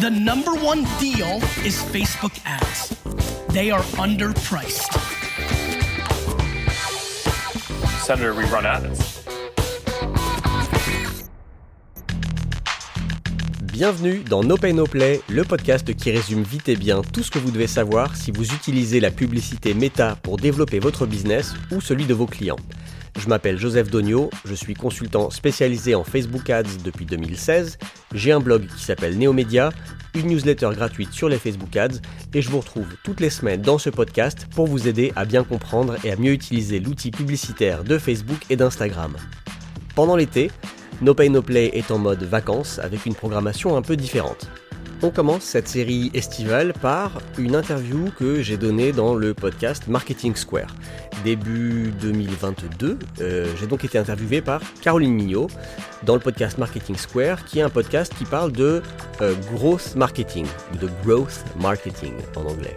The number one deal is Facebook ads. They are underpriced. Senator, we run ads. Bienvenue dans No Pay No Play, le podcast qui résume vite et bien tout ce que vous devez savoir si vous utilisez la publicité Meta pour développer votre business ou celui de vos clients. Je m'appelle Joseph Dogno, je suis consultant spécialisé en Facebook Ads depuis 2016, j'ai un blog qui s'appelle Neomedia, une newsletter gratuite sur les Facebook Ads et je vous retrouve toutes les semaines dans ce podcast pour vous aider à bien comprendre et à mieux utiliser l'outil publicitaire de Facebook et d'Instagram. Pendant l'été, No Pay No Play est en mode vacances avec une programmation un peu différente. On commence cette série estivale par une interview que j'ai donnée dans le podcast Marketing Square. Début 2022, euh, j'ai donc été interviewé par Caroline Mignot dans le podcast Marketing Square, qui est un podcast qui parle de euh, growth marketing, de growth marketing en anglais.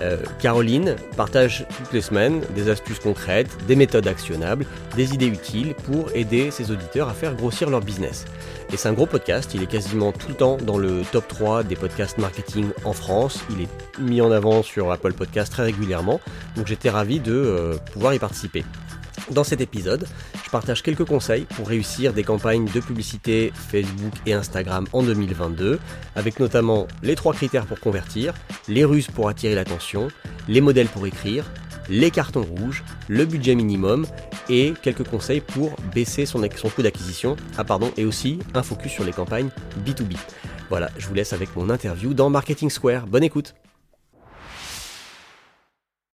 Euh, Caroline partage toutes les semaines des astuces concrètes, des méthodes actionnables, des idées utiles pour aider ses auditeurs à faire grossir leur business. Et c'est un gros podcast, il est quasiment tout le temps dans le top 3 des podcasts marketing en France, il est mis en avant sur Apple Podcast très régulièrement, donc j'étais ravi de euh, pouvoir y participer. Dans cet épisode, je partage quelques conseils pour réussir des campagnes de publicité Facebook et Instagram en 2022, avec notamment les trois critères pour convertir, les ruses pour attirer l'attention, les modèles pour écrire, les cartons rouges, le budget minimum et quelques conseils pour baisser son, coût d'acquisition, ah pardon, et aussi un focus sur les campagnes B2B. Voilà, je vous laisse avec mon interview dans Marketing Square. Bonne écoute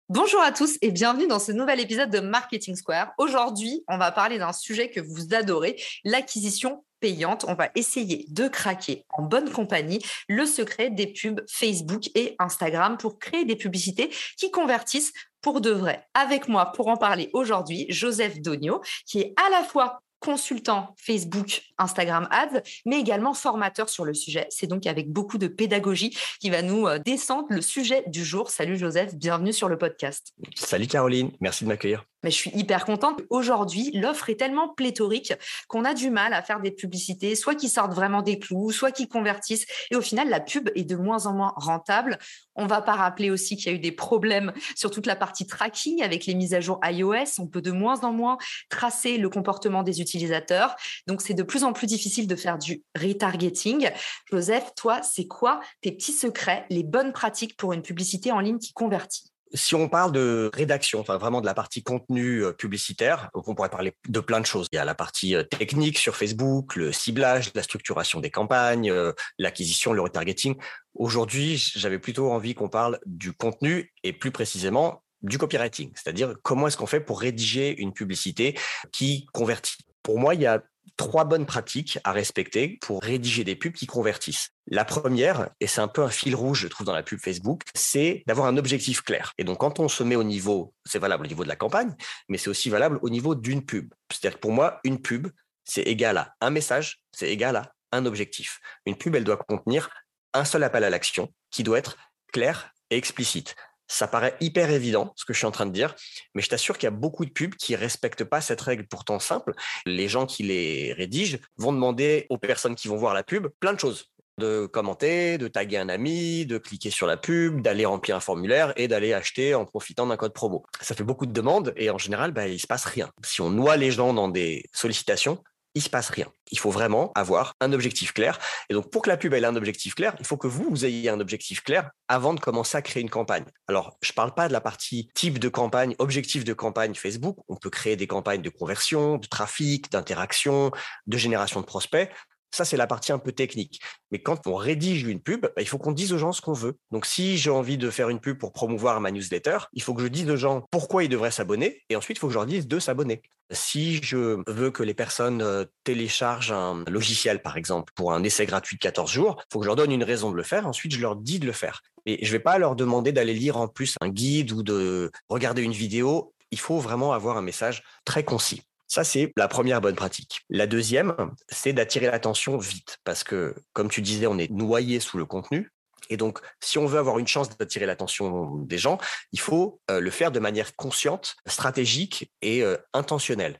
Bonjour à tous et bienvenue dans ce nouvel épisode de Marketing Square. Aujourd'hui, on va parler d'un sujet que vous adorez, l'acquisition payante. On va essayer de craquer en bonne compagnie le secret des pubs Facebook et Instagram pour créer des publicités qui convertissent pour de vrai. Avec moi pour en parler aujourd'hui, Joseph Dogno, qui est à la fois consultant Facebook, Instagram Ads, mais également formateur sur le sujet. C'est donc avec beaucoup de pédagogie qui va nous euh, descendre le sujet du jour. Salut Joseph, bienvenue sur le podcast. Salut Caroline, merci de m'accueillir. Mais je suis hyper contente. Aujourd'hui, l'offre est tellement pléthorique qu'on a du mal à faire des publicités, soit qui sortent vraiment des clous, soit qui convertissent. Et au final, la pub est de moins en moins rentable. On va pas rappeler aussi qu'il y a eu des problèmes sur toute la partie tracking avec les mises à jour iOS. On peut de moins en moins tracer le comportement des utilisateurs. Donc, c'est de plus en plus difficile de faire du retargeting. Joseph, toi, c'est quoi tes petits secrets, les bonnes pratiques pour une publicité en ligne qui convertit? Si on parle de rédaction, enfin vraiment de la partie contenu euh, publicitaire, on pourrait parler de plein de choses. Il y a la partie euh, technique sur Facebook, le ciblage, la structuration des campagnes, euh, l'acquisition, le retargeting. Aujourd'hui, j'avais plutôt envie qu'on parle du contenu et plus précisément du copywriting, c'est-à-dire comment est-ce qu'on fait pour rédiger une publicité qui convertit. Pour moi, il y a trois bonnes pratiques à respecter pour rédiger des pubs qui convertissent. La première, et c'est un peu un fil rouge, je trouve, dans la pub Facebook, c'est d'avoir un objectif clair. Et donc, quand on se met au niveau, c'est valable au niveau de la campagne, mais c'est aussi valable au niveau d'une pub. C'est-à-dire que pour moi, une pub, c'est égal à un message, c'est égal à un objectif. Une pub, elle doit contenir un seul appel à l'action qui doit être clair et explicite. Ça paraît hyper évident, ce que je suis en train de dire, mais je t'assure qu'il y a beaucoup de pubs qui respectent pas cette règle pourtant simple. Les gens qui les rédigent vont demander aux personnes qui vont voir la pub plein de choses de commenter, de taguer un ami, de cliquer sur la pub, d'aller remplir un formulaire et d'aller acheter en profitant d'un code promo. Ça fait beaucoup de demandes et en général, bah, il se passe rien. Si on noie les gens dans des sollicitations, il se passe rien. Il faut vraiment avoir un objectif clair. Et donc, pour que la pub ait un objectif clair, il faut que vous, vous ayez un objectif clair avant de commencer à créer une campagne. Alors, je ne parle pas de la partie type de campagne, objectif de campagne Facebook. On peut créer des campagnes de conversion, de trafic, d'interaction, de génération de prospects. Ça, c'est la partie un peu technique. Mais quand on rédige une pub, bah, il faut qu'on dise aux gens ce qu'on veut. Donc, si j'ai envie de faire une pub pour promouvoir ma newsletter, il faut que je dise aux gens pourquoi ils devraient s'abonner. Et ensuite, il faut que je leur dise de s'abonner. Si je veux que les personnes euh, téléchargent un logiciel, par exemple, pour un essai gratuit de 14 jours, il faut que je leur donne une raison de le faire. Ensuite, je leur dis de le faire. Et je ne vais pas leur demander d'aller lire en plus un guide ou de regarder une vidéo. Il faut vraiment avoir un message très concis. Ça, c'est la première bonne pratique. La deuxième, c'est d'attirer l'attention vite, parce que, comme tu disais, on est noyé sous le contenu. Et donc, si on veut avoir une chance d'attirer l'attention des gens, il faut euh, le faire de manière consciente, stratégique et euh, intentionnelle.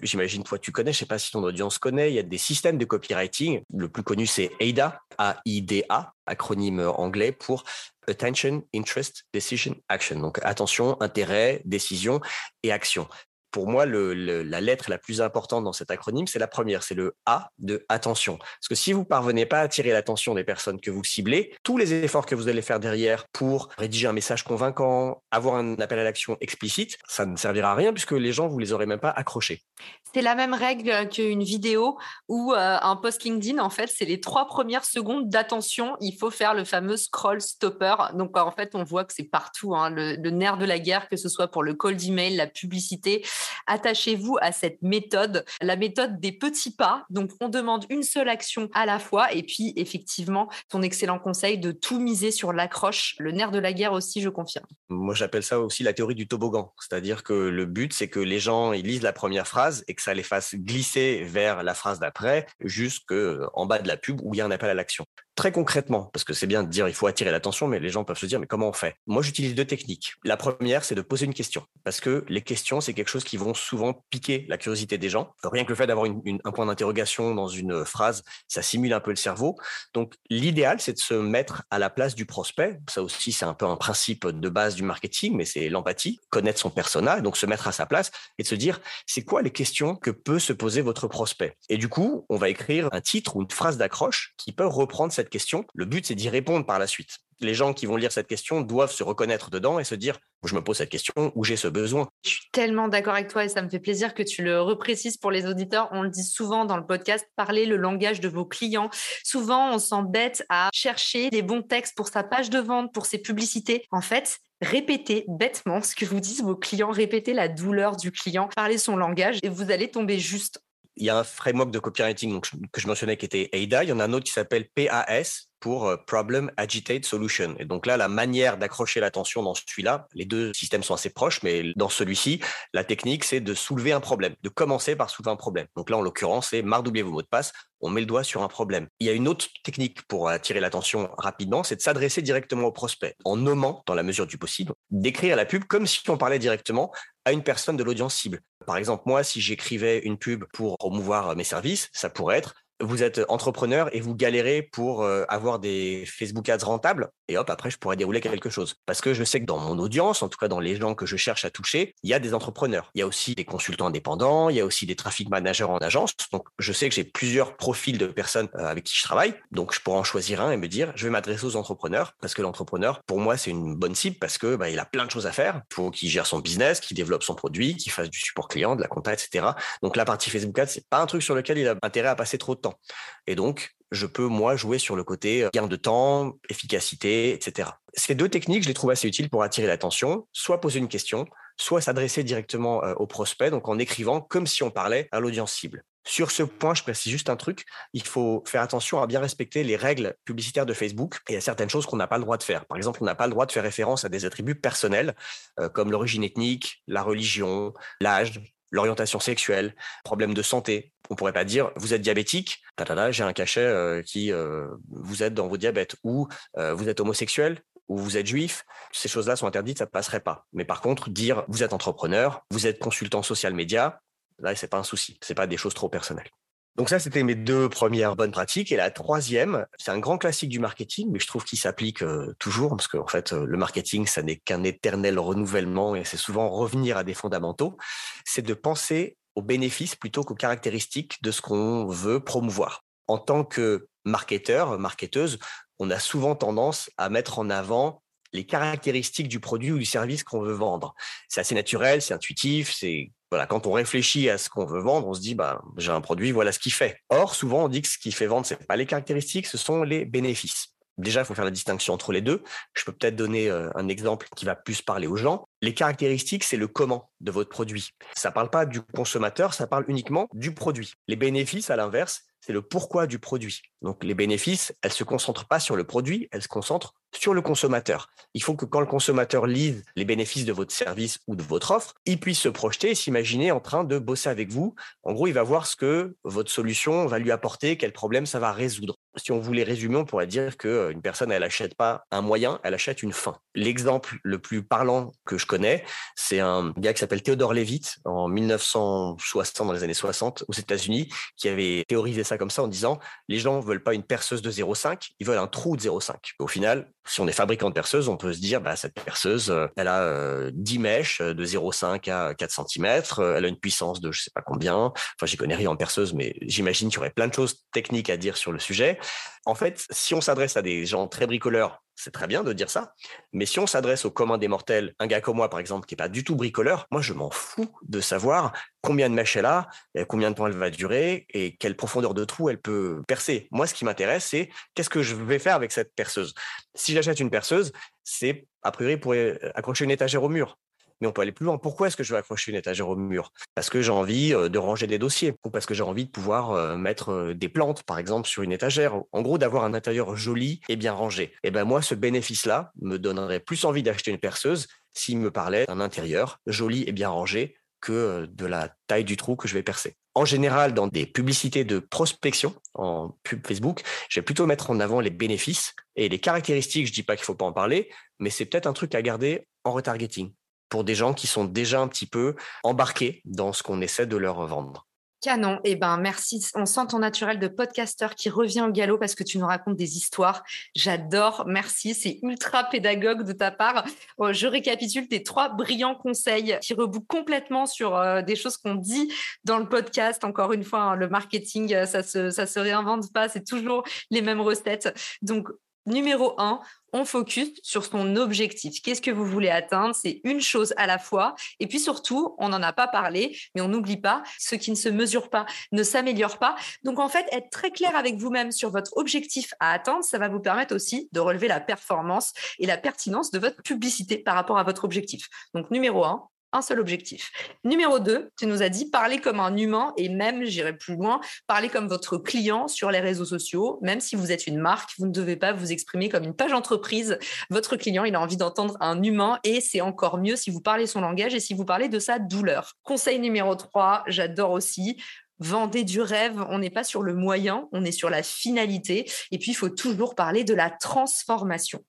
J'imagine, toi, tu connais, je sais pas si ton audience connaît, il y a des systèmes de copywriting. Le plus connu, c'est AIDA, A-I-D-A, acronyme anglais pour Attention, Interest, Decision, Action. Donc attention, intérêt, décision et action pour moi, la lettre la plus importante dans cet acronyme, c'est la première, c'est le A de attention. Parce que si vous parvenez pas à attirer l'attention des personnes que vous ciblez, tous les efforts que vous allez faire derrière pour rédiger un message convaincant, avoir un appel à l'action explicite, ça ne servira à rien puisque les gens, vous les aurez même pas accrochés. C'est la même règle qu'une vidéo ou euh, un post LinkedIn. En fait, c'est les trois premières secondes d'attention. Il faut faire le fameux scroll stopper. Donc, en fait, on voit que c'est partout, hein, le, le nerf de la guerre, que ce soit pour le call d'email, la publicité. Attachez-vous à cette méthode, la méthode des petits pas. Donc, on demande une seule action à la fois. Et puis, effectivement, ton excellent conseil de tout miser sur l'accroche. Le nerf de la guerre aussi, je confirme. Moi, j'appelle ça aussi la théorie du toboggan. C'est-à-dire que le but, c'est que les gens lisent la première phrase et que ça les fasse glisser vers la phrase d'après, jusqu'en bas de la pub où il y a un appel à l'action très concrètement, parce que c'est bien de dire il faut attirer l'attention, mais les gens peuvent se dire mais comment on fait? Moi, j'utilise deux techniques. La première, c'est de poser une question, parce que les questions, c'est quelque chose qui vont souvent piquer la curiosité des gens. Rien que le fait d'avoir un point d'interrogation dans une phrase, ça simule un peu le cerveau. Donc, l'idéal, c'est de se mettre à la place du prospect. Ça aussi, c'est un peu un principe de base du marketing, mais c'est l'empathie, connaître son persona, donc se mettre à sa place et de se dire c'est quoi les questions que peut se poser votre prospect? Et du coup, on va écrire un titre ou une phrase d'accroche qui peut reprendre cette question. Le but, c'est d'y répondre par la suite. Les gens qui vont lire cette question doivent se reconnaître dedans et se dire je me pose cette question ou j'ai ce besoin? Je suis tellement d'accord avec toi et ça me fait plaisir que tu le reprécises pour les auditeurs. On le dit souvent dans le podcast, parlez le langage de vos clients. Souvent, on s'embête à chercher des bons textes pour sa page de vente, pour ses publicités. En fait, répétez bêtement ce que vous disent vos clients, répétez la douleur du client, parlez son langage et vous allez tomber juste il y a un framework de copywriting que je mentionnais qui était AIDA. Il y en a un autre qui s'appelle PAS, pour euh, Problem Agitate Solution. Et donc là, la manière d'accrocher l'attention dans celui-là, les deux systèmes sont assez proches, mais dans celui-ci, la technique, c'est de soulever un problème, de commencer par soulever un problème. Donc là, en l'occurrence, c'est marre d'oublier vos mots de passe, on met le doigt sur un problème. Il y a une autre technique pour attirer l'attention rapidement, c'est de s'adresser directement au prospect, en nommant, dans la mesure du possible, d'écrire la pub comme si on parlait directement à une personne de l'audience cible. Par exemple, moi, si j'écrivais une pub pour promouvoir mes services, ça pourrait être vous êtes entrepreneur et vous galérez pour euh, avoir des Facebook Ads rentables, et hop, après, je pourrais dérouler quelque chose. Parce que je sais que dans mon audience, en tout cas dans les gens que je cherche à toucher, il y a des entrepreneurs. Il y a aussi des consultants indépendants, il y a aussi des traffic managers en agence. Donc, je sais que j'ai plusieurs profils de personnes euh, avec qui je travaille. Donc, je pourrais en choisir un et me dire, je vais m'adresser aux entrepreneurs parce que l'entrepreneur, pour moi, c'est une bonne cible parce que bah, il a plein de choses à faire. Il faut qu'il gère son business, qu'il développe son produit, qu'il fasse du support client, de la compta, etc. Donc, la partie Facebook Ads, c'est pas un truc sur lequel il a intérêt à passer trop de temps. Et donc, je peux, moi, jouer sur le côté euh, gain de temps, efficacité, etc. Ces deux techniques, je les trouve assez utiles pour attirer l'attention, soit poser une question, soit s'adresser directement euh, au prospect, donc en écrivant comme si on parlait à l'audience cible. Sur ce point, je précise juste un truc, il faut faire attention à bien respecter les règles publicitaires de Facebook. Et il y a certaines choses qu'on n'a pas le droit de faire. Par exemple, on n'a pas le droit de faire référence à des attributs personnels euh, comme l'origine ethnique, la religion, l'âge, l'orientation sexuelle, problème de santé. On pourrait pas dire vous êtes diabétique, j'ai un cachet euh, qui euh, vous êtes dans vos diabètes ou euh, vous êtes homosexuel ou vous êtes juif. Ces choses-là sont interdites, ça ne passerait pas. Mais par contre, dire vous êtes entrepreneur, vous êtes consultant social média, là c'est pas un souci. C'est pas des choses trop personnelles. Donc ça, c'était mes deux premières bonnes pratiques. Et la troisième, c'est un grand classique du marketing, mais je trouve qu'il s'applique euh, toujours, parce qu'en fait, euh, le marketing, ça n'est qu'un éternel renouvellement et c'est souvent revenir à des fondamentaux. C'est de penser aux bénéfices plutôt qu'aux caractéristiques de ce qu'on veut promouvoir. En tant que marketeur, marketeuse, on a souvent tendance à mettre en avant les caractéristiques du produit ou du service qu'on veut vendre. C'est assez naturel, c'est intuitif, c'est voilà, quand on réfléchit à ce qu'on veut vendre, on se dit bah j'ai un produit, voilà ce qu'il fait. Or, souvent on dit que ce qui fait vendre, c'est pas les caractéristiques, ce sont les bénéfices. Déjà, il faut faire la distinction entre les deux. Je peux peut-être donner euh, un exemple qui va plus parler aux gens. Les caractéristiques, c'est le comment de votre produit. Ça parle pas du consommateur, ça parle uniquement du produit. Les bénéfices, à l'inverse, c'est le pourquoi du produit. Donc les bénéfices, elles se concentrent pas sur le produit, elles se concentrent sur le consommateur. Il faut que quand le consommateur lise les bénéfices de votre service ou de votre offre, il puisse se projeter et s'imaginer en train de bosser avec vous. En gros, il va voir ce que votre solution va lui apporter, quel problème ça va résoudre. Si on voulait résumer, on pourrait dire qu'une personne, elle n'achète pas un moyen, elle achète une fin. L'exemple le plus parlant que je connais, c'est un gars qui s'appelle Theodore Levitt en 1960, dans les années 60, aux États-Unis, qui avait théorisé comme ça en disant les gens veulent pas une perceuse de 0,5, ils veulent un trou de 0,5. Au final, si on est fabricant de perceuse, on peut se dire, bah, cette perceuse, euh, elle a 10 euh, mèches euh, de 0,5 à 4 cm, elle a une puissance de je sais pas combien. Enfin, j'y connais rien en perceuse, mais j'imagine qu'il y aurait plein de choses techniques à dire sur le sujet. En fait, si on s'adresse à des gens très bricoleurs, c'est très bien de dire ça. Mais si on s'adresse au commun des mortels, un gars comme moi, par exemple, qui n'est pas du tout bricoleur, moi, je m'en fous de savoir combien de mèches elle a, combien de temps elle va durer et quelle profondeur de trou elle peut percer. Moi, ce qui m'intéresse, c'est qu'est-ce que je vais faire avec cette perceuse? J'achète une perceuse, c'est a priori pour accrocher une étagère au mur mais on peut aller plus loin. Pourquoi est-ce que je veux accrocher une étagère au mur? Parce que j'ai envie de ranger des dossiers ou parce que j'ai envie de pouvoir mettre des plantes, par exemple, sur une étagère. En gros, d'avoir un intérieur joli et bien rangé. Et eh ben moi, ce bénéfice-là me donnerait plus envie d'acheter une perceuse s'il me parlait d'un intérieur joli et bien rangé que de la taille du trou que je vais percer. En général, dans des publicités de prospection en pub Facebook, je vais plutôt mettre en avant les bénéfices et les caractéristiques. Je dis pas qu'il faut pas en parler, mais c'est peut-être un truc à garder en retargeting pour des gens qui sont déjà un petit peu embarqués dans ce qu'on essaie de leur vendre. Canon. Eh ben, merci. On sent ton naturel de podcasteur qui revient au galop parce que tu nous racontes des histoires. J'adore. Merci. C'est ultra pédagogue de ta part. Oh, je récapitule tes trois brillants conseils qui rebouclent complètement sur euh, des choses qu'on dit dans le podcast. Encore une fois, hein, le marketing, euh, ça se, ça se réinvente pas. C'est toujours les mêmes recettes. Donc, numéro un, on focus sur son objectif. Qu'est-ce que vous voulez atteindre? C'est une chose à la fois. Et puis surtout, on n'en a pas parlé, mais on n'oublie pas, ce qui ne se mesure pas ne s'améliore pas. Donc en fait, être très clair avec vous-même sur votre objectif à atteindre, ça va vous permettre aussi de relever la performance et la pertinence de votre publicité par rapport à votre objectif. Donc numéro un, un seul objectif. Numéro 2, tu nous as dit parler comme un humain et même, j'irai plus loin, parler comme votre client sur les réseaux sociaux. Même si vous êtes une marque, vous ne devez pas vous exprimer comme une page entreprise. Votre client, il a envie d'entendre un humain et c'est encore mieux si vous parlez son langage et si vous parlez de sa douleur. Conseil numéro 3, j'adore aussi, vendez du rêve, on n'est pas sur le moyen, on est sur la finalité. Et puis, il faut toujours parler de la transformation.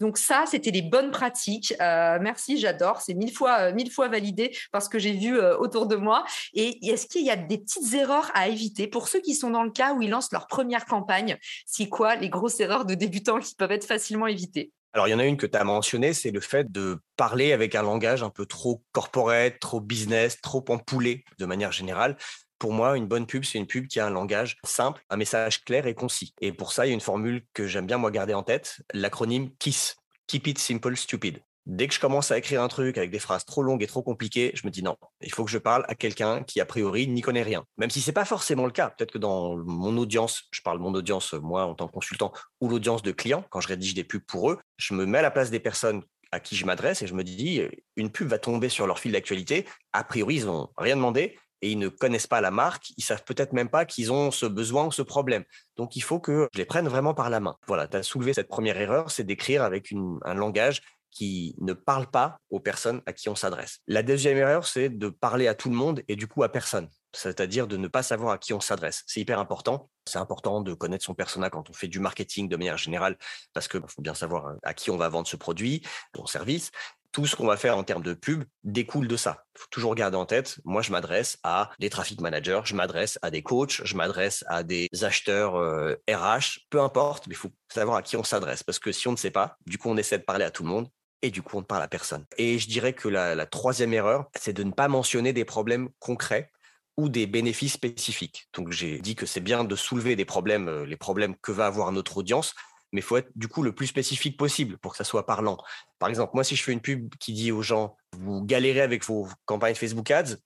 Donc ça, c'était les bonnes pratiques. Euh, merci, j'adore. C'est mille fois, euh, mille fois validé parce que j'ai vu euh, autour de moi. Et est-ce qu'il y a des petites erreurs à éviter? Pour ceux qui sont dans le cas où ils lancent leur première campagne C'est quoi les grosses erreurs de débutants qui peuvent être facilement évitées? Alors, il y en a une que tu as mentionnée, c'est le fait de parler avec un langage un peu trop corporate, trop business, trop empoulé de manière générale. Pour moi, une bonne pub, c'est une pub qui a un langage simple, un message clair et concis. Et pour ça, il y a une formule que j'aime bien moi garder en tête, l'acronyme KISS. Keep it simple, stupid. Dès que je commence à écrire un truc avec des phrases trop longues et trop compliquées, je me dis non, il faut que je parle à quelqu'un qui a priori n'y connaît rien. Même si c'est pas forcément le cas. Peut-être que dans mon audience, je parle de mon audience moi en tant que consultant ou l'audience de clients quand je rédige des pubs pour eux, je me mets à la place des personnes à qui je m'adresse et je me dis une pub va tomber sur leur fil d'actualité. A priori, ils n'ont rien demandé et ils ne connaissent pas la marque, ils savent peut-être même pas qu'ils ont ce besoin ou ce problème. Donc il faut que je les prenne vraiment par la main. Voilà, tu as soulevé cette première erreur, c'est d'écrire avec un langage qui ne parle pas aux personnes à qui on s'adresse. La deuxième erreur, c'est de parler à tout le monde et du coup à personne. C'est-à-dire de ne pas savoir à qui on s'adresse. C'est hyper important. C'est important de connaître son persona quand on fait du marketing de manière générale, parce qu'il faut bien savoir à qui on va vendre ce produit, son service tout ce qu'on va faire en termes de pub découle de ça. Faut toujours garder en tête, moi je m'adresse à des traffic managers, je m'adresse à des coachs, je m'adresse à des acheteurs RH, euh, peu importe, mais il faut savoir à qui on s'adresse. Parce que si on ne sait pas, du coup on essaie de parler à tout le monde et du coup on ne parle à personne. Et je dirais que la, la troisième erreur, c'est de ne pas mentionner des problèmes concrets ou des bénéfices spécifiques. Donc j'ai dit que c'est bien de soulever des problèmes, euh, les problèmes que va avoir notre audience, mais il faut être du coup le plus spécifique possible pour que ça soit parlant. Par exemple, moi, si je fais une pub qui dit aux gens, vous galérez avec vos campagnes Facebook Ads,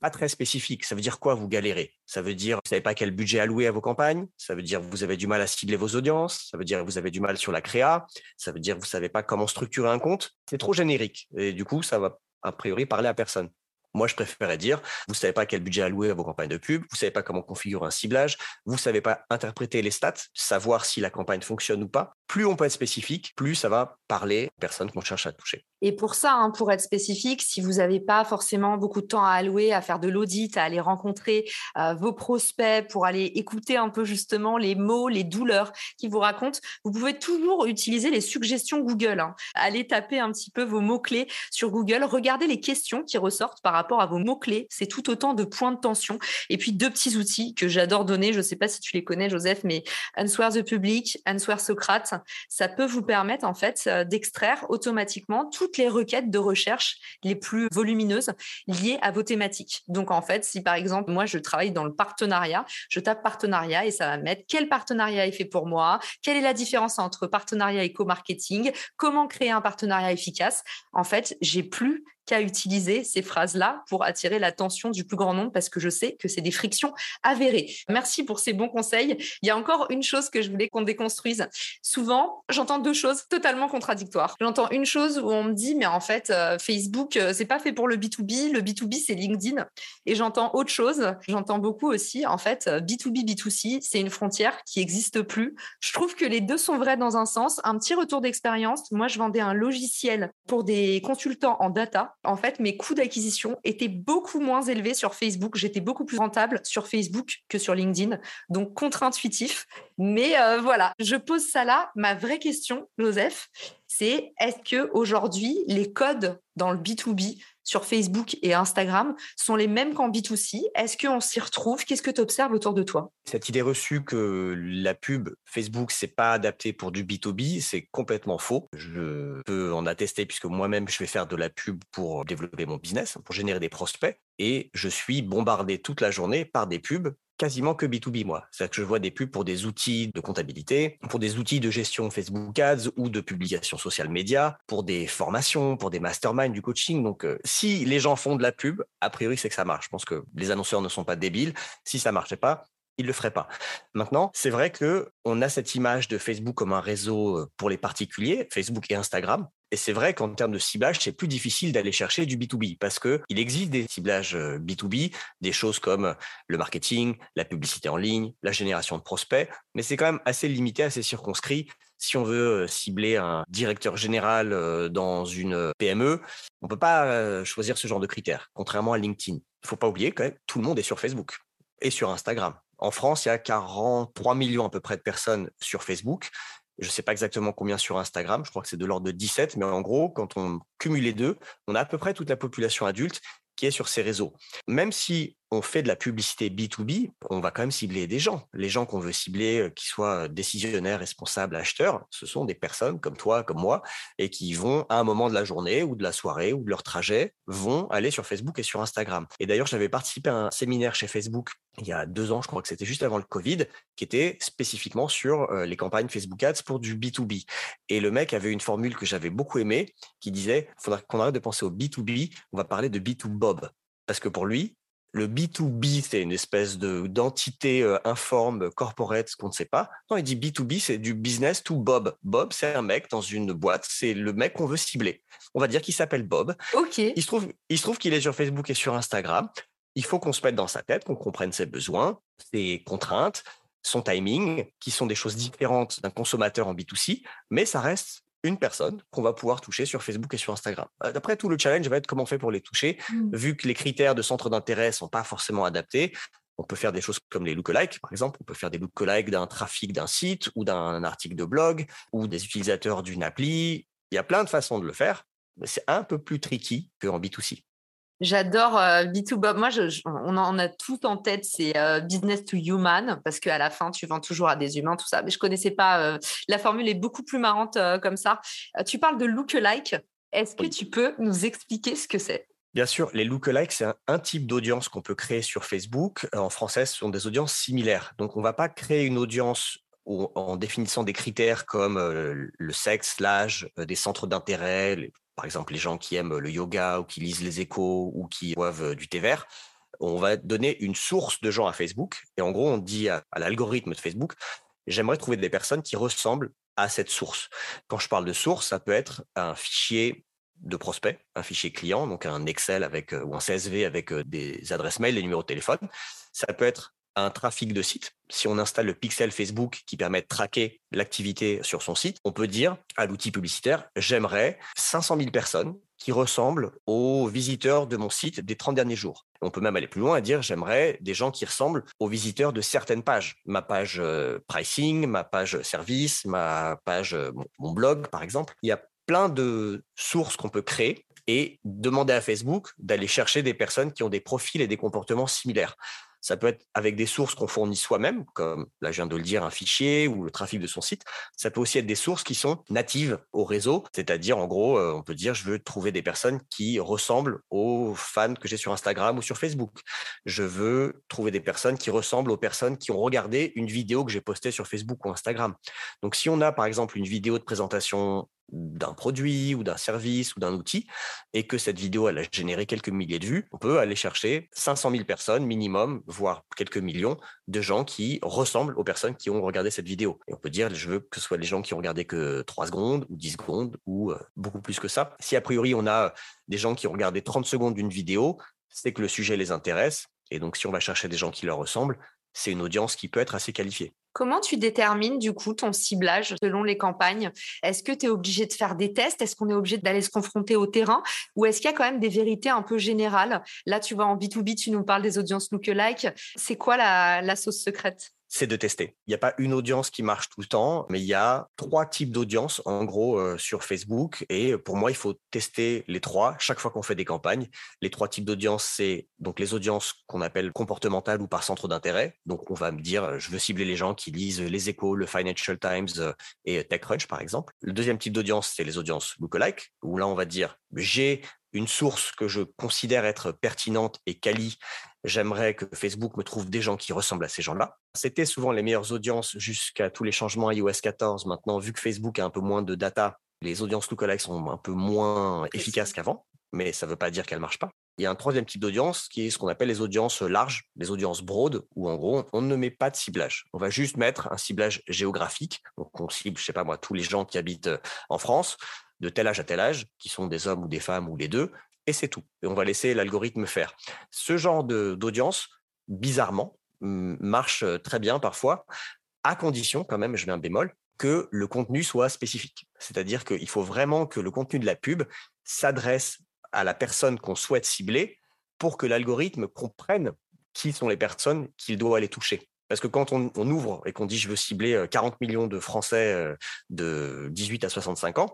pas très spécifique. Ça veut dire quoi, vous galérez? Ça veut dire, vous savez pas quel budget allouer à vos campagnes? Ça veut dire, vous avez du mal à cibler vos audiences? Ça veut dire, vous avez du mal sur la créa? Ça veut dire, vous savez pas comment structurer un compte? C'est trop générique. Et du coup, ça va a priori parler à personne. Moi, je préférerais dire, vous savez pas quel budget allouer à vos campagnes de pub, vous savez pas comment configurer un ciblage, vous savez pas interpréter les stats, savoir si la campagne fonctionne ou pas. Plus on peut être spécifique, plus ça va parler aux personnes qu'on cherche à toucher. Et pour ça, hein, pour être spécifique, si vous n'avez pas forcément beaucoup de temps à allouer, à faire de l'audit, à aller rencontrer euh, vos prospects, pour aller écouter un peu justement les mots, les douleurs qu'ils vous racontent, vous pouvez toujours utiliser les suggestions Google. Hein. Allez taper un petit peu vos mots-clés sur Google, regardez les questions qui ressortent par rapport à vos mots-clés. C'est tout autant de points de tension. Et puis deux petits outils que j'adore donner, je ne sais pas si tu les connais, Joseph, mais Answer the Public, Answer Socrate, ça peut vous permettre en fait euh, d'extraire automatiquement toutes les requêtes de recherche les plus volumineuses liées à vos thématiques. Donc en fait, si par exemple moi je travaille dans le partenariat, je tape partenariat et ça va mettre quel partenariat est fait pour moi, quelle est la différence entre partenariat et co-marketing, comment créer un partenariat efficace. En fait, j'ai plus qu'à utiliser ces phrases-là pour attirer l'attention du plus grand nombre parce que je sais que c'est des frictions avérées. Merci pour ces bons conseils. Il y a encore une chose que je voulais qu'on déconstruise. Souvent, j'entends deux choses totalement contradictoires. J'entends une chose où on me dit, mais en fait, euh, Facebook, euh, c'est pas fait pour le B2B. Le B2B, c'est LinkedIn. Et j'entends autre chose. J'entends beaucoup aussi, en fait, B2B, euh, B2C, c'est une frontière qui n'existe plus. Je trouve que les deux sont vrais dans un sens. Un petit retour d'expérience. Moi, je vendais un logiciel pour des consultants en data en fait, mes coûts d'acquisition étaient beaucoup moins élevés sur Facebook. J'étais beaucoup plus rentable sur Facebook que sur LinkedIn. Donc, contre-intuitif. Mais euh, voilà, je pose ça là. Ma vraie question, Joseph, c'est est-ce que aujourd'hui les codes dans le B2B Facebook et Instagram sont les mêmes qu'en B2C Est-ce qu'on s'y retrouve? Qu'est-ce que tu observes autour de toi? Cette idée reçue que la pub Facebook, c'est pas adapté pour du B2B, c'est complètement faux. Je peux en attester puisque moi-même, je vais faire de la pub pour développer mon business, pour générer des prospects. Et je suis bombardé toute la journée par des pubs quasiment que B2B, moi. C'est-à-dire que je vois des pubs pour des outils de comptabilité, pour des outils de gestion Facebook Ads ou de publication social média, pour des formations, pour des masterminds, du coaching. Donc, euh, si les gens font de la pub, a priori, c'est que ça marche. Je pense que les annonceurs ne sont pas débiles. Si ça marchait pas, ils le feraient pas. Maintenant, c'est vrai que on a cette image de Facebook comme un réseau euh, pour les particuliers, Facebook et Instagram. Et c'est vrai qu'en termes de ciblage, c'est plus difficile d'aller chercher du B2B parce que il existe des ciblages B2B, euh, des choses comme le marketing, la publicité en ligne, la génération de prospects, mais c'est quand même assez limité, assez circonscrit. Si on veut euh, cibler un directeur général dans une PME, on peut pas choisir ce genre de critères, contrairement à LinkedIn. Il faut pas oublier que tout le monde est sur Facebook et sur Instagram. En France, il y a 43 millions à peu près de personnes sur Facebook. Je ne sais pas exactement combien sur Instagram, je crois que c'est de l'ordre de 17, mais en gros, quand on cumule les deux, on a à peu près toute la population adulte qui est sur ces réseaux. Même si on fait de la publicité B2B, on va quand même cibler des gens. Les gens qu'on veut cibler, euh, qui soient décisionnaires, responsables, acheteurs, ce sont des personnes comme toi, comme moi, et qui vont, à un moment de la journée ou de la soirée ou de leur trajet, vont aller sur Facebook et sur Instagram. Et d'ailleurs, j'avais participé à un séminaire chez Facebook il y a deux ans, je crois que c'était juste avant le Covid, qui était spécifiquement sur euh, les campagnes Facebook Ads pour du B2B. Et le mec avait une formule que j'avais beaucoup aimée, qui disait, faudra qu'on arrête de penser au B2B, on va parler de B2Bob. Parce que pour lui, le B2B, c'est une espèce de d'entité euh, informe, corporate, qu'on ne sait pas. Non, il dit B2B, c'est du business to Bob. Bob, c'est un mec dans une boîte, c'est le mec qu'on veut cibler. On va dire qu'il s'appelle Bob. Ok. Il se trouve, il se trouve qu'il est sur Facebook et sur Instagram. Il faut qu'on se mette dans sa tête, qu'on comprenne ses besoins, ses contraintes, son timing, qui sont des choses différentes d'un consommateur en B2C, mais ça reste une personne qu'on va pouvoir toucher sur Facebook et sur Instagram. Euh, d'après tout, le challenge va être comment on fait pour les toucher, mmh. vu que les critères de centre d'intérêt sont pas forcément adaptés. On peut faire des choses comme les lookalikes, par exemple. On peut faire des lookalikes d'un trafic d'un site ou d'un article de blog ou des utilisateurs d'une appli. Il y a plein de façons de le faire, mais c'est un peu plus tricky qu'en B2C. J'adore euh, B2Bob. Moi, on en a tout en tête, c'est euh, business to human, parce qu'à la fin, tu vends toujours à des humains, tout ça. Mais je connaissais pas. Euh, la formule est beaucoup plus marrante comme ça. tu parles de lookalike. Est-ce que tu peux nous expliquer ce que c'est? Bien sûr, les lookalikes, c'est un, type d'audience qu'on peut créer sur Facebook. En français, ce sont des audiences similaires. Donc, on ne va pas créer une audience en définissant des critères comme le sexe, l'âge, des centres d'intérêt, par exemple les gens qui aiment le yoga ou qui lisent les échos ou qui boivent du thé vert, on va donner une source de gens à Facebook. Et en gros, on dit à, l'algorithme de Facebook, j'aimerais trouver des personnes qui ressemblent à cette source. Quand je parle de source, ça peut être un fichier de prospects, un fichier client, donc un Excel avec, ou un CSV avec des adresses mail, des numéros de téléphone. Ça peut être un trafic de site. Si on installe le pixel Facebook qui permet de traquer l'activité sur son site, on peut dire à l'outil publicitaire, j'aimerais 500 000 personnes qui ressemblent aux visiteurs de mon site des 30 derniers jours. On peut même aller plus loin et dire, j'aimerais des gens qui ressemblent aux visiteurs de certaines pages. Ma page euh, pricing, ma page service, ma page, euh, mon blog, par exemple. Il y a plein de sources qu'on peut créer et demander à Facebook d'aller chercher des personnes qui ont des profils et des comportements similaires. Ça peut être avec des sources qu'on fournit soi-même, comme là je viens de le dire, un fichier ou le trafic de son site. Ça peut aussi être des sources qui sont natives au réseau, c'est-à-dire en gros, euh, on peut dire je veux trouver des personnes qui ressemblent aux fans que j'ai sur Instagram ou sur Facebook. Je veux trouver des personnes qui ressemblent aux personnes qui ont regardé une vidéo que j'ai postée sur Facebook ou Instagram. Donc si on a par exemple une vidéo de présentation d'un produit ou d'un service ou d'un outil et que cette vidéo a généré quelques milliers de vues, on peut aller chercher 500 000 personnes minimum, voire quelques millions de gens qui ressemblent aux personnes qui ont regardé cette vidéo. Et on peut dire, je veux que ce soit les gens qui ont regardé que 3 secondes ou 10 secondes ou euh, beaucoup plus que ça. Si a priori on a des gens qui ont regardé 30 secondes d'une vidéo, c'est que le sujet les intéresse. Et donc si on va chercher des gens qui leur ressemblent, c'est une audience qui peut être assez qualifiée. Comment tu détermines du coup ton ciblage selon les campagnes? Est-ce que tu es obligé de faire des tests? Est-ce qu'on est obligé d'aller se confronter au terrain? Ou est-ce qu'il y a quand même des vérités un peu générales? Là, tu vois, en B2B, tu nous parles des audiences lookalike. C'est quoi la sauce secrète? C'est de tester. Il n'y a pas une audience qui marche tout le temps, mais il y a trois types d'audience en gros euh, sur Facebook. Et pour moi, il faut tester les trois chaque fois qu'on fait des campagnes. Les trois types d'audience, c'est donc les audiences qu'on appelle comportementales ou par centre d'intérêt. Donc on va me dire, je veux cibler les gens qui lisent les Échos, le Financial Times euh, et TechCrunch par exemple. Le deuxième type d'audience, c'est les audiences lookalike, où là on va dire, j'ai une source que je considère être pertinente et quali J'aimerais que Facebook me trouve des gens qui ressemblent à ces gens-là. C'était souvent les meilleures audiences jusqu'à tous les changements iOS 14. Maintenant, vu que Facebook a un peu moins de data, les audiences lookalike sont un peu moins efficaces qu'avant, mais ça ne veut pas dire qu'elles ne marchent pas. Il y a un troisième type d'audience qui est ce qu'on appelle les audiences larges, les audiences broad, où en gros, on ne met pas de ciblage. On va juste mettre un ciblage géographique. Donc, on cible, je sais pas moi, tous les gens qui habitent en France, de tel âge à tel âge, qui sont des hommes ou des femmes ou les deux, et c'est tout. Et on va laisser l'algorithme faire. Ce genre d'audience, bizarrement, marche très bien parfois, à condition quand même, je mets un bémol, que le contenu soit spécifique. C'est-à-dire qu'il faut vraiment que le contenu de la pub s'adresse à la personne qu'on souhaite cibler pour que l'algorithme comprenne qui sont les personnes qu'il doit aller toucher. Parce que quand on, on ouvre et qu'on dit je veux cibler 40 millions de Français de 18 à 65 ans,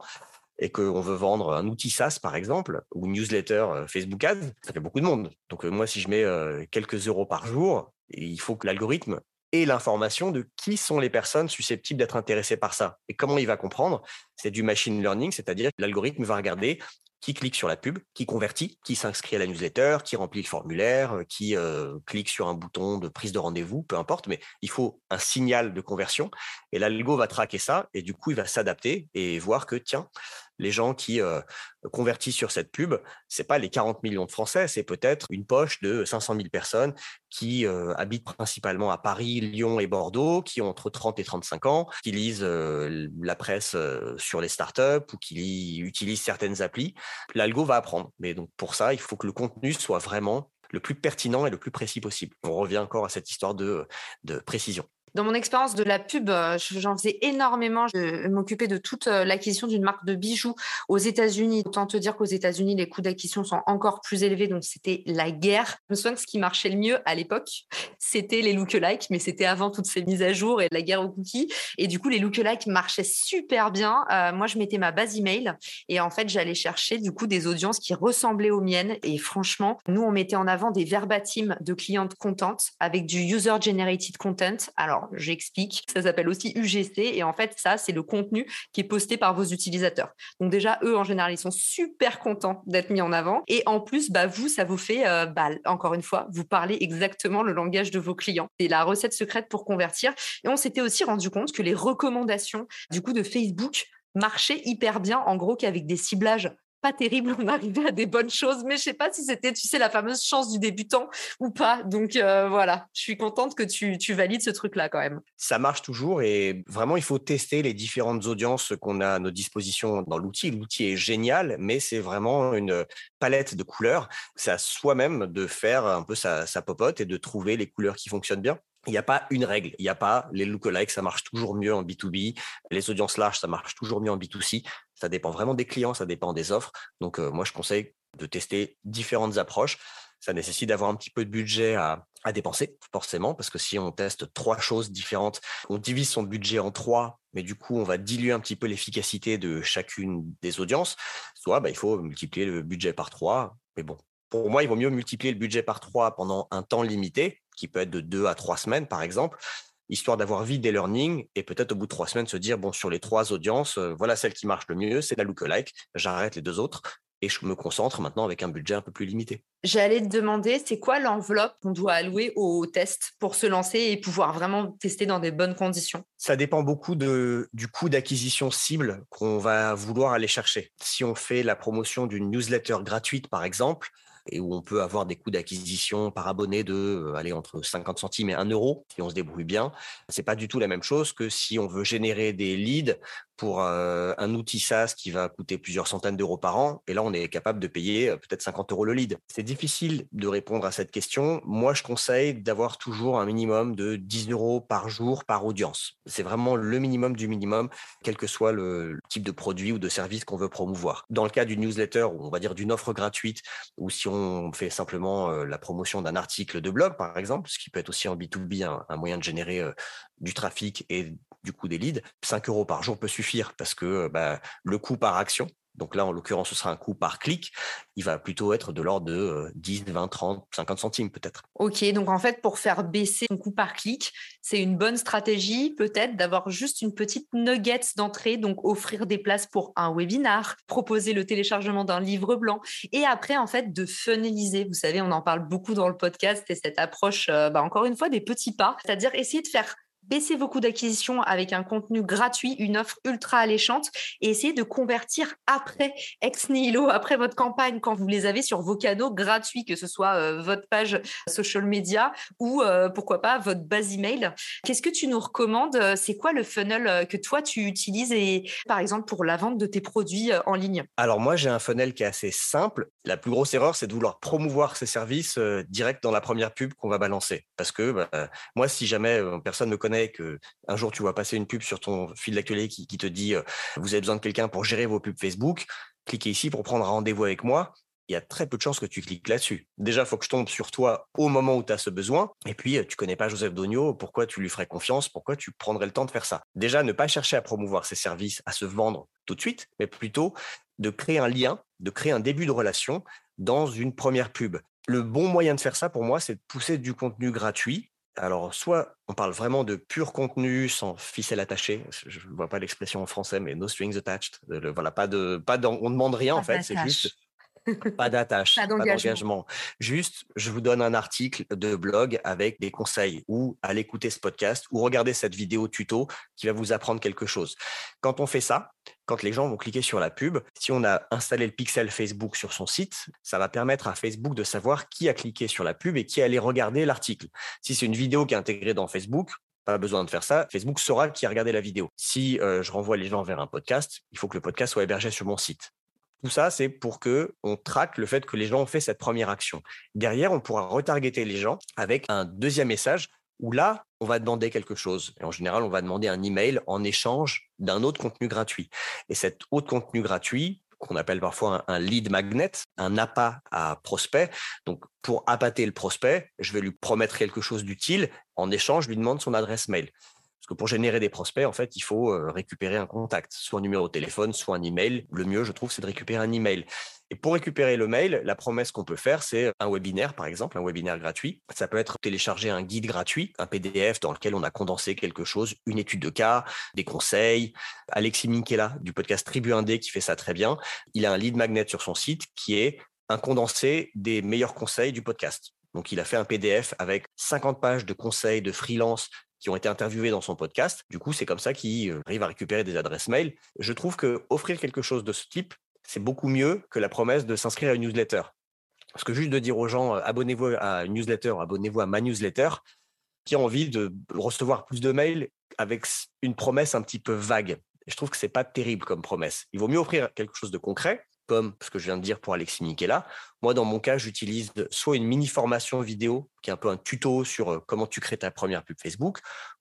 et qu'on veut vendre un outil SaaS, par exemple, ou une newsletter euh, Facebook Ads, ça fait beaucoup de monde. Donc, euh, moi, si je mets euh, quelques euros par jour, il faut que l'algorithme ait l'information de qui sont les personnes susceptibles d'être intéressées par ça. Et comment il va comprendre? C'est du machine learning, c'est-à-dire l'algorithme va regarder qui clique sur la pub, qui convertit, qui s'inscrit à la newsletter, qui remplit le formulaire, qui clique sur un bouton de prise de rendez-vous, peu importe, mais il faut un signal de conversion. Et l'algo va traquer ça et du coup, il va s'adapter et voir que, tiens, les gens qui euh, convertissent sur cette pub, c'est pas les 40 millions de Français, c'est peut-être une poche de 500 000 personnes qui euh, habitent principalement à Paris, Lyon et Bordeaux, qui ont entre 30 et 35 ans, qui lisent euh, la presse sur les startups ou qui utilisent certaines applis. L'algo va apprendre. Mais donc pour ça, il faut que le contenu soit vraiment le plus pertinent et le plus précis possible. On revient encore à cette histoire de précision. Dans mon expérience de la pub, euh, j'en faisais énormément. Je m'occupais de toute euh, l'acquisition d'une marque de bijoux aux États-Unis. Autant te dire qu'aux États-Unis, les coûts d'acquisition sont encore plus élevés, donc c'était la guerre. Je me souviens que ce qui marchait le mieux à l'époque, c'était les lookalikes, mais c'était avant toutes ces mises à jour et la guerre aux cookies. Et du coup, les lookalikes marchaient super bien. Euh, moi, je mettais ma base email et en fait, j'allais chercher du coup des audiences qui ressemblaient aux miennes. Et franchement, nous, on mettait en avant des verbatims de clientes contentes avec du user generated content. Alors j'explique. Ça s'appelle aussi UGC. Et en fait, ça, c'est le contenu qui est posté par vos utilisateurs. Donc, déjà, eux, en général, ils sont super contents d'être mis en avant. Et en plus, bah, vous, ça vous fait, euh, bah, encore une fois, vous parlez exactement le langage de vos clients. C'est la recette secrète pour convertir. Et on s'était aussi rendu compte que les recommandations, du coup, de Facebook marchaient hyper bien, en gros, qu'avec des ciblages pas terrible, on arrivait à des bonnes choses, mais je sais pas si c'était, tu sais, la fameuse chance du débutant ou pas. Donc euh, voilà, je suis contente que tu, tu valides ce truc-là quand même. Ça marche toujours et vraiment, il faut tester les différentes audiences qu'on a à nos dispositions dans l'outil. L'outil est génial, mais c'est vraiment une palette de couleurs. C'est à soi-même de faire un peu sa, sa popote et de trouver les couleurs qui fonctionnent bien il n'y a pas une règle. Il n'y a pas les lookalikes, ça marche toujours mieux en B2B. Les audiences larges, ça marche toujours mieux en B2C. Ça dépend vraiment des clients, ça dépend des offres. Donc, euh, moi, je conseille de tester différentes approches. Ça nécessite d'avoir un petit peu de budget à, dépenser, forcément, parce que si on teste trois choses différentes, on divise son budget en trois, mais du coup, on va diluer un petit peu l'efficacité de chacune des audiences. Soit bah, il faut multiplier le budget par trois. Mais bon, pour moi, il vaut mieux multiplier le budget par trois pendant un temps limité, qui peut être de deux à trois semaines, par exemple, histoire d'avoir vite des learnings et peut-être au bout de trois semaines se dire, bon, sur les trois audiences, euh, voilà celle qui marche le mieux, c'est la lookalike, j'arrête les deux autres et je me concentre maintenant avec un budget un peu plus limité. J'allais te demander, c'est quoi l'enveloppe qu'on doit allouer au test pour se lancer et pouvoir vraiment tester dans des bonnes conditions? Ça dépend beaucoup de, du coût d'acquisition cible qu'on va vouloir aller chercher. Si on fait la promotion d'une newsletter gratuite, par exemple, et où on peut avoir des coûts d'acquisition par abonné de euh, aller entre 50 centimes et 1 euro si on se débrouille bien. C'est pas du tout la même chose que si on veut générer des leads pour euh, un outil SaaS qui va coûter plusieurs centaines d'euros par an. Et là, on est capable de payer euh, peut-être 50 euros le lead. C'est difficile de répondre à cette question. Moi, je conseille d'avoir toujours un minimum de 10 euros par jour par audience. C'est vraiment le minimum du minimum, quel que soit le type de produit ou de service qu'on veut promouvoir. Dans le cas d'une newsletter, ou on va dire d'une offre gratuite, ou si on fait simplement euh, la promotion d'un article de blog, par exemple, ce qui peut être aussi en B2B un, moyen de générer du trafic et du coup des leads, 5 euros par jour peut suffire parce que bah, le coût par action, donc là en l'occurrence ce sera un coût par clic, il va plutôt être de l'ordre de 10, 20, 30, 50 centimes peut-être. Ok, donc en fait pour faire baisser son coût par clic, c'est une bonne stratégie peut-être d'avoir juste une petite nugget d'entrée, donc offrir des places pour un webinar, proposer le téléchargement d'un livre blanc et après en fait de funneliser. Vous savez, on en parle beaucoup dans le podcast et cette approche, euh, bah, encore une fois, des petits pas, c'est-à-dire essayer de faire baisser vos coûts d'acquisition avec un contenu gratuit, une offre ultra alléchante et essayez de convertir après ex nihilo, après votre campagne, quand vous les avez sur vos canaux gratuits, que ce soit euh, votre page social media ou euh, pourquoi pas votre base email. Qu'est-ce que tu nous recommandes C'est quoi le funnel que toi tu utilises et par exemple pour la vente de tes produits euh, en ligne? Alors moi j'ai un funnel qui est assez simple. La plus grosse erreur c'est de vouloir promouvoir ces services direct dans la première pub qu'on va balancer. Parce que bah, moi si jamais personne ne connaît que un jour tu vois passer une pub sur ton fil d'actualité qui, te dit vous avez besoin de quelqu'un pour gérer vos pubs Facebook, cliquez ici pour prendre rendez-vous avec moi. Il y a très peu de chances que tu cliques là-dessus. Déjà, il faut que je tombe sur toi au moment où tu as ce besoin. Et puis, tu connais pas Joseph Dogno, pourquoi tu lui ferais confiance? Pourquoi tu prendrais le temps de faire ça? Déjà, ne pas chercher à promouvoir ses services, à se vendre tout de suite, mais plutôt de créer un lien, de créer un début de relation dans une première pub. Le bon moyen de faire ça, pour moi, c'est de pousser du contenu gratuit alors, soit on parle vraiment de pur contenu sans ficelle attachée. Je ne vois pas l'expression en français, mais no strings attached. voilà, pas de, pas on demande rien en fait. C'est juste pas d'attache, pas d'engagement. Juste, je vous donne un article de blog avec des conseils ou allez écouter ce podcast ou regarder cette vidéo tuto qui va vous apprendre quelque chose. Quand on fait ça, quand les gens vont cliquer sur la pub, si on a installé le pixel Facebook sur son site, ça va permettre à Facebook de savoir qui a cliqué sur la pub et qui allait regarder l'article. Si c'est une vidéo qui est intégrée dans Facebook, pas besoin de faire ça. Facebook saura qui a regardé la vidéo. Si euh, je renvoie les gens vers un podcast, il faut que le podcast soit hébergé sur mon site. Tout ça, c'est pour que on traque le fait que les gens ont fait cette première action. Derrière, on pourra retargeter les gens avec un deuxième message où là, on va demander quelque chose. Et en général, on va demander un email en échange d'un autre contenu gratuit. Et cet autre contenu gratuit, qu'on appelle parfois un, lead magnet, un appât à prospect. Donc, pour appâter le prospect, je vais lui promettre quelque chose d'utile. En échange, je lui demande son adresse mail que pour générer des prospects, en fait, il faut euh, récupérer un contact, soit un numéro de téléphone, soit un email. Le mieux, je trouve, c'est de récupérer un email. Et pour récupérer le mail, la promesse qu'on peut faire, c'est un webinaire, par exemple, un webinaire gratuit. Ça peut être télécharger un guide gratuit, un PDF dans lequel on a condensé quelque chose, une étude de cas, des conseils. Alexis Minkela du podcast Tribu Indé qui fait ça très bien. Il a un lead magnet sur son site qui est un condensé des meilleurs conseils du podcast. Donc, il a fait un PDF avec 50 pages de conseils de freelance qui ont été interviewés dans son podcast. Du coup, c'est comme ça qu'il euh, arrive à récupérer des adresses mail. Je trouve que offrir quelque chose de ce type, c'est beaucoup mieux que la promesse de s'inscrire à une newsletter. Parce que juste de dire aux gens, abonnez-vous à une newsletter, abonnez-vous à ma newsletter, qui a envie de recevoir plus de mails avec une promesse un petit peu vague. Je trouve que c'est pas terrible comme promesse. Il vaut mieux offrir quelque chose de concret, comme ce que je viens de dire pour Alexis Michela. Moi, dans mon cas, j'utilise soit une mini formation vidéo, qui est un peu un tuto sur comment tu crées ta première pub Facebook,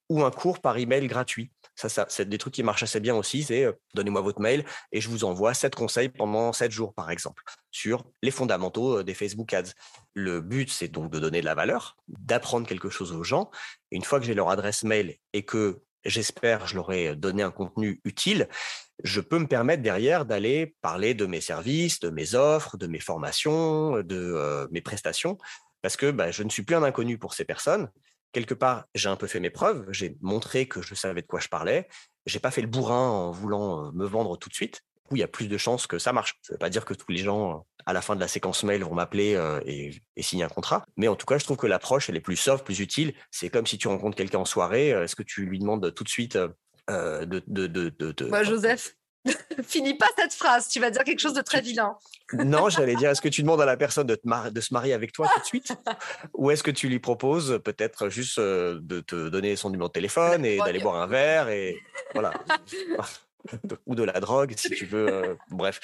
ou un cours par email gratuit. Ça, c'est des trucs qui marchent assez bien aussi. C'est donnez-moi votre mail et je vous envoie sept conseils pendant sept jours, par exemple, sur les fondamentaux des Facebook Ads. Le but, c'est donc de donner de la valeur, d'apprendre quelque chose aux gens. une fois que j'ai leur adresse mail et que j'espère je leur ai donné un contenu utile, je peux me permettre derrière d'aller parler de mes services, de mes offres, de mes formations, de mes prestations, parce que bah, je ne suis plus un inconnu pour ces personnes. Quelque part, j'ai un peu fait mes preuves, j'ai montré que je savais de quoi je parlais, j'ai pas fait le bourrin en voulant me vendre tout de suite. Où il y a plus de chances que ça marche. Ça ne veut pas dire que tous les gens, à la fin de la séquence mail, vont m'appeler et, et, signer un contrat. Mais en tout cas, je trouve que l'approche, elle est plus soft, plus utile. C'est comme si tu rencontres quelqu'un en soirée. Est-ce que tu lui demandes tout de suite euh, de, de, de, de, Moi, Joseph, finis pas cette phrase. Tu vas dire quelque chose de très vilain. non, j'allais dire, est-ce que tu demandes à la personne de, te de se marier avec toi tout de suite? Ou est-ce que tu lui proposes peut-être juste de te donner son numéro de téléphone et d'aller boire un verre et voilà. Ou de la drogue, si tu veux. bref.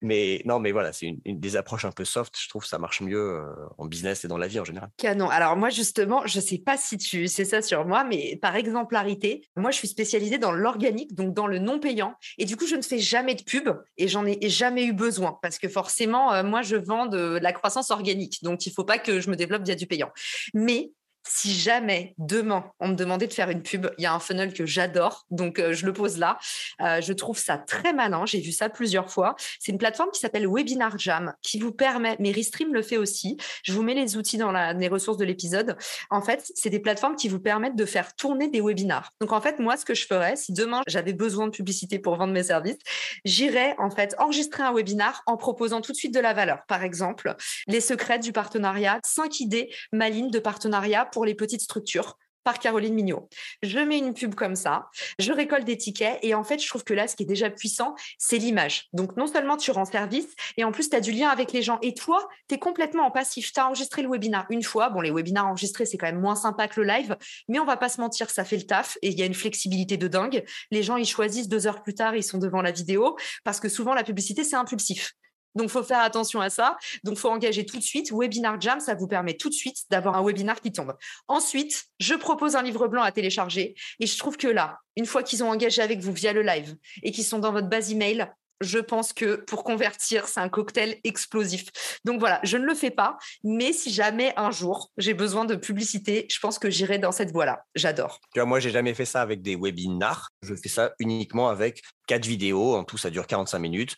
Mais non, mais voilà, c'est une, des approches un peu soft. Je trouve que ça marche mieux en business et dans la vie en général. Canon. Alors moi, justement, je ne sais pas si tu sais ça sur moi, mais par exemplarité, moi, je suis spécialisée dans l'organique, donc dans le non payant. Et du coup, je ne fais jamais de pub et j'en ai jamais eu besoin parce que forcément, moi, je vends de la croissance organique. Donc, il ne faut pas que je me développe via du payant. Mais si jamais demain on me demandait de faire une pub, il y a un funnel que j'adore, donc euh, je le pose là. Euh, je trouve ça très malin, j'ai vu ça plusieurs fois. C'est une plateforme qui s'appelle Webinar Jam qui vous permet, mais Restream le fait aussi. Je vous mets les outils dans les ressources de l'épisode. En fait, c'est des plateformes qui vous permettent de faire tourner des webinars. Donc en fait, moi, ce que je ferais, si demain j'avais besoin de publicité pour vendre mes services, j'irais en fait enregistrer un webinar en proposant tout de suite de la valeur. Par exemple, les secrets du partenariat, cinq idées malines de partenariat pour les petites structures par Caroline Mignot. Je mets une pub comme ça, je récolte des tickets et en fait, je trouve que là, ce qui est déjà puissant, c'est l'image. Donc, non seulement tu rends service et en plus, tu as du lien avec les gens. Et toi, tu es complètement en passif. Tu as enregistré le webinar une fois. Bon, les webinars enregistrés, c'est quand même moins sympa que le live, mais on va pas se mentir, ça fait le taf et il y a une flexibilité de dingue. Les gens, ils choisissent deux heures plus tard, ils sont devant la vidéo parce que souvent, la publicité, c'est impulsif. Donc, faut faire attention à ça. Donc, faut engager tout de suite. Webinar Jam, ça vous permet tout de suite d'avoir un webinar qui tombe. Ensuite, je propose un livre blanc à télécharger. Et je trouve que là, une fois qu'ils ont engagé avec vous via le live et qu'ils sont dans votre base email, je pense que pour convertir, c'est un cocktail explosif. Donc voilà, je ne le fais pas, mais si jamais un jour j'ai besoin de publicité, je pense que j'irai dans cette voie-là. J'adore. Tu vois, moi, j'ai jamais fait ça avec des webinars. Je fais ça uniquement avec quatre vidéos. En tout, ça dure 45 minutes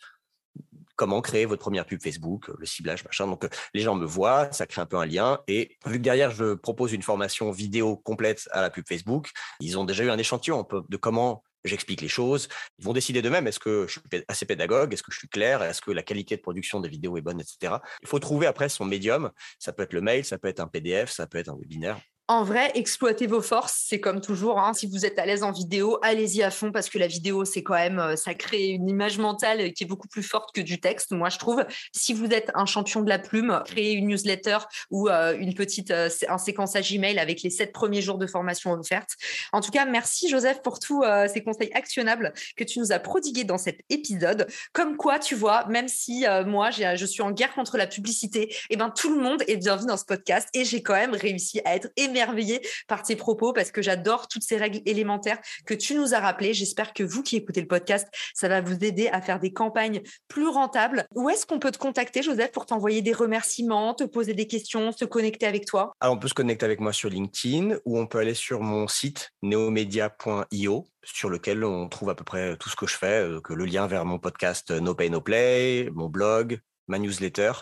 comment créer votre première pub Facebook, le ciblage, machin. Donc, les gens me voient, ça crée un peu un lien. Et vu que derrière, je propose une formation vidéo complète à la pub Facebook, ils ont déjà eu un échantillon de comment j'explique les choses. Ils vont décider d'eux-mêmes, est-ce que je suis assez pédagogue, est-ce que je suis clair, est-ce que la qualité de production des vidéos est bonne, etc. Il faut trouver après son médium. Ça peut être le mail, ça peut être un PDF, ça peut être un webinaire en vrai, exploitez vos forces, c'est comme toujours. Hein. Si vous êtes à l'aise en vidéo, allez-y à fond parce que la vidéo, c'est quand même, euh, ça crée une image mentale qui est beaucoup plus forte que du texte. Moi, je trouve. Si vous êtes un champion de la plume, créez une newsletter ou euh, une petite euh, un séquençage email avec les sept premiers jours de formation offertes. En tout cas, merci Joseph pour tous ces conseils actionnables que tu nous as prodigués dans cet épisode. Comme quoi, tu vois, même si moi, je suis en guerre contre la publicité, et eh ben tout le monde est bienvenu dans ce podcast et j'ai quand même réussi à être aimé émerveillée par tes propos parce que j'adore toutes ces règles élémentaires que tu nous as rappelées. J'espère que vous qui écoutez le podcast, ça va vous aider à faire des campagnes plus rentables. Où est-ce qu'on peut te contacter, Joseph, pour t'envoyer des remerciements, te poser des questions, se connecter avec toi? Alors, on peut se connecter avec moi sur LinkedIn ou on peut aller sur mon site neomedia.io sur lequel on trouve à peu près tout ce que je fais, euh, que le lien vers mon podcast No Pay No Play, mon blog, ma newsletter.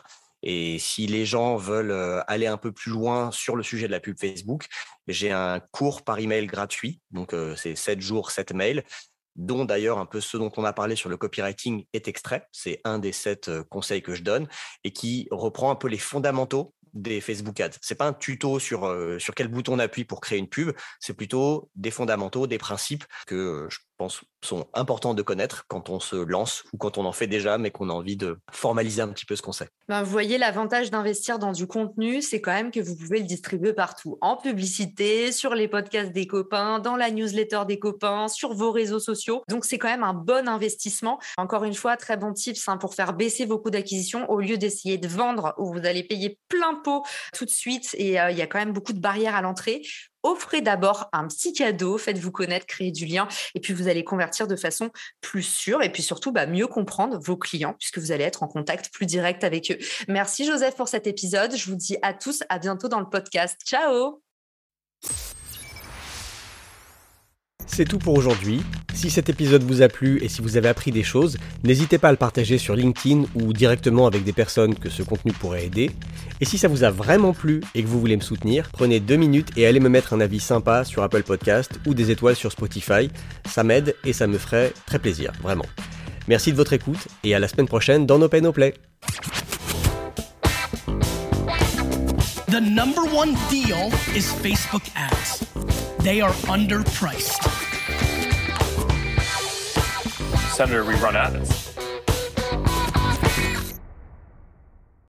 Et si les gens veulent aller un peu plus loin sur le sujet de la pub Facebook, j'ai un cours par email gratuit. Donc, c'est 7 jours, 7 mails, dont d'ailleurs un peu ce dont on a parlé sur le copywriting est extrait. C'est un des 7 conseils que je donne et qui reprend un peu les fondamentaux des Facebook Ads. C'est pas un tuto sur sur quel bouton on appuie pour créer une pub, c'est plutôt des fondamentaux, des principes que je pense, sont importants de connaître quand on se lance ou quand on en fait déjà, mais qu'on a envie de formaliser un petit peu ce qu'on sait. Ben, vous voyez, l'avantage d'investir dans du contenu, c'est quand même que vous pouvez le distribuer partout, en publicité, sur les podcasts des copains, dans la newsletter des copains, sur vos réseaux sociaux. Donc, c'est quand même un bon investissement. Encore une fois, très bon tips hein, pour faire baisser vos coûts d'acquisition au lieu d'essayer de vendre où vous allez payer plein pot tout de suite et euh, il y a quand même beaucoup de barrières à l'entrée offrez d'abord un petit cadeau, faites-vous connaître, créez du lien, et puis vous allez convertir de façon plus sûre, et puis surtout bah, mieux comprendre vos clients, puisque vous allez être en contact plus direct avec eux. Merci Joseph pour cet épisode. Je vous dis à tous à bientôt dans le podcast. Ciao c'est tout pour aujourd'hui. Si cet épisode vous a plu et si vous avez appris des choses, n'hésitez pas à le partager sur LinkedIn ou directement avec des personnes que ce contenu pourrait aider. Et si ça vous a vraiment plu et que vous voulez me soutenir, prenez deux minutes et allez me mettre un avis sympa sur Apple Podcast ou des étoiles sur Spotify. Ça m'aide et ça me ferait très plaisir, vraiment. Merci de votre écoute et à la semaine prochaine dans No Pay No Play. The number one deal is Facebook ads. They are underpriced. Senator, we run ads.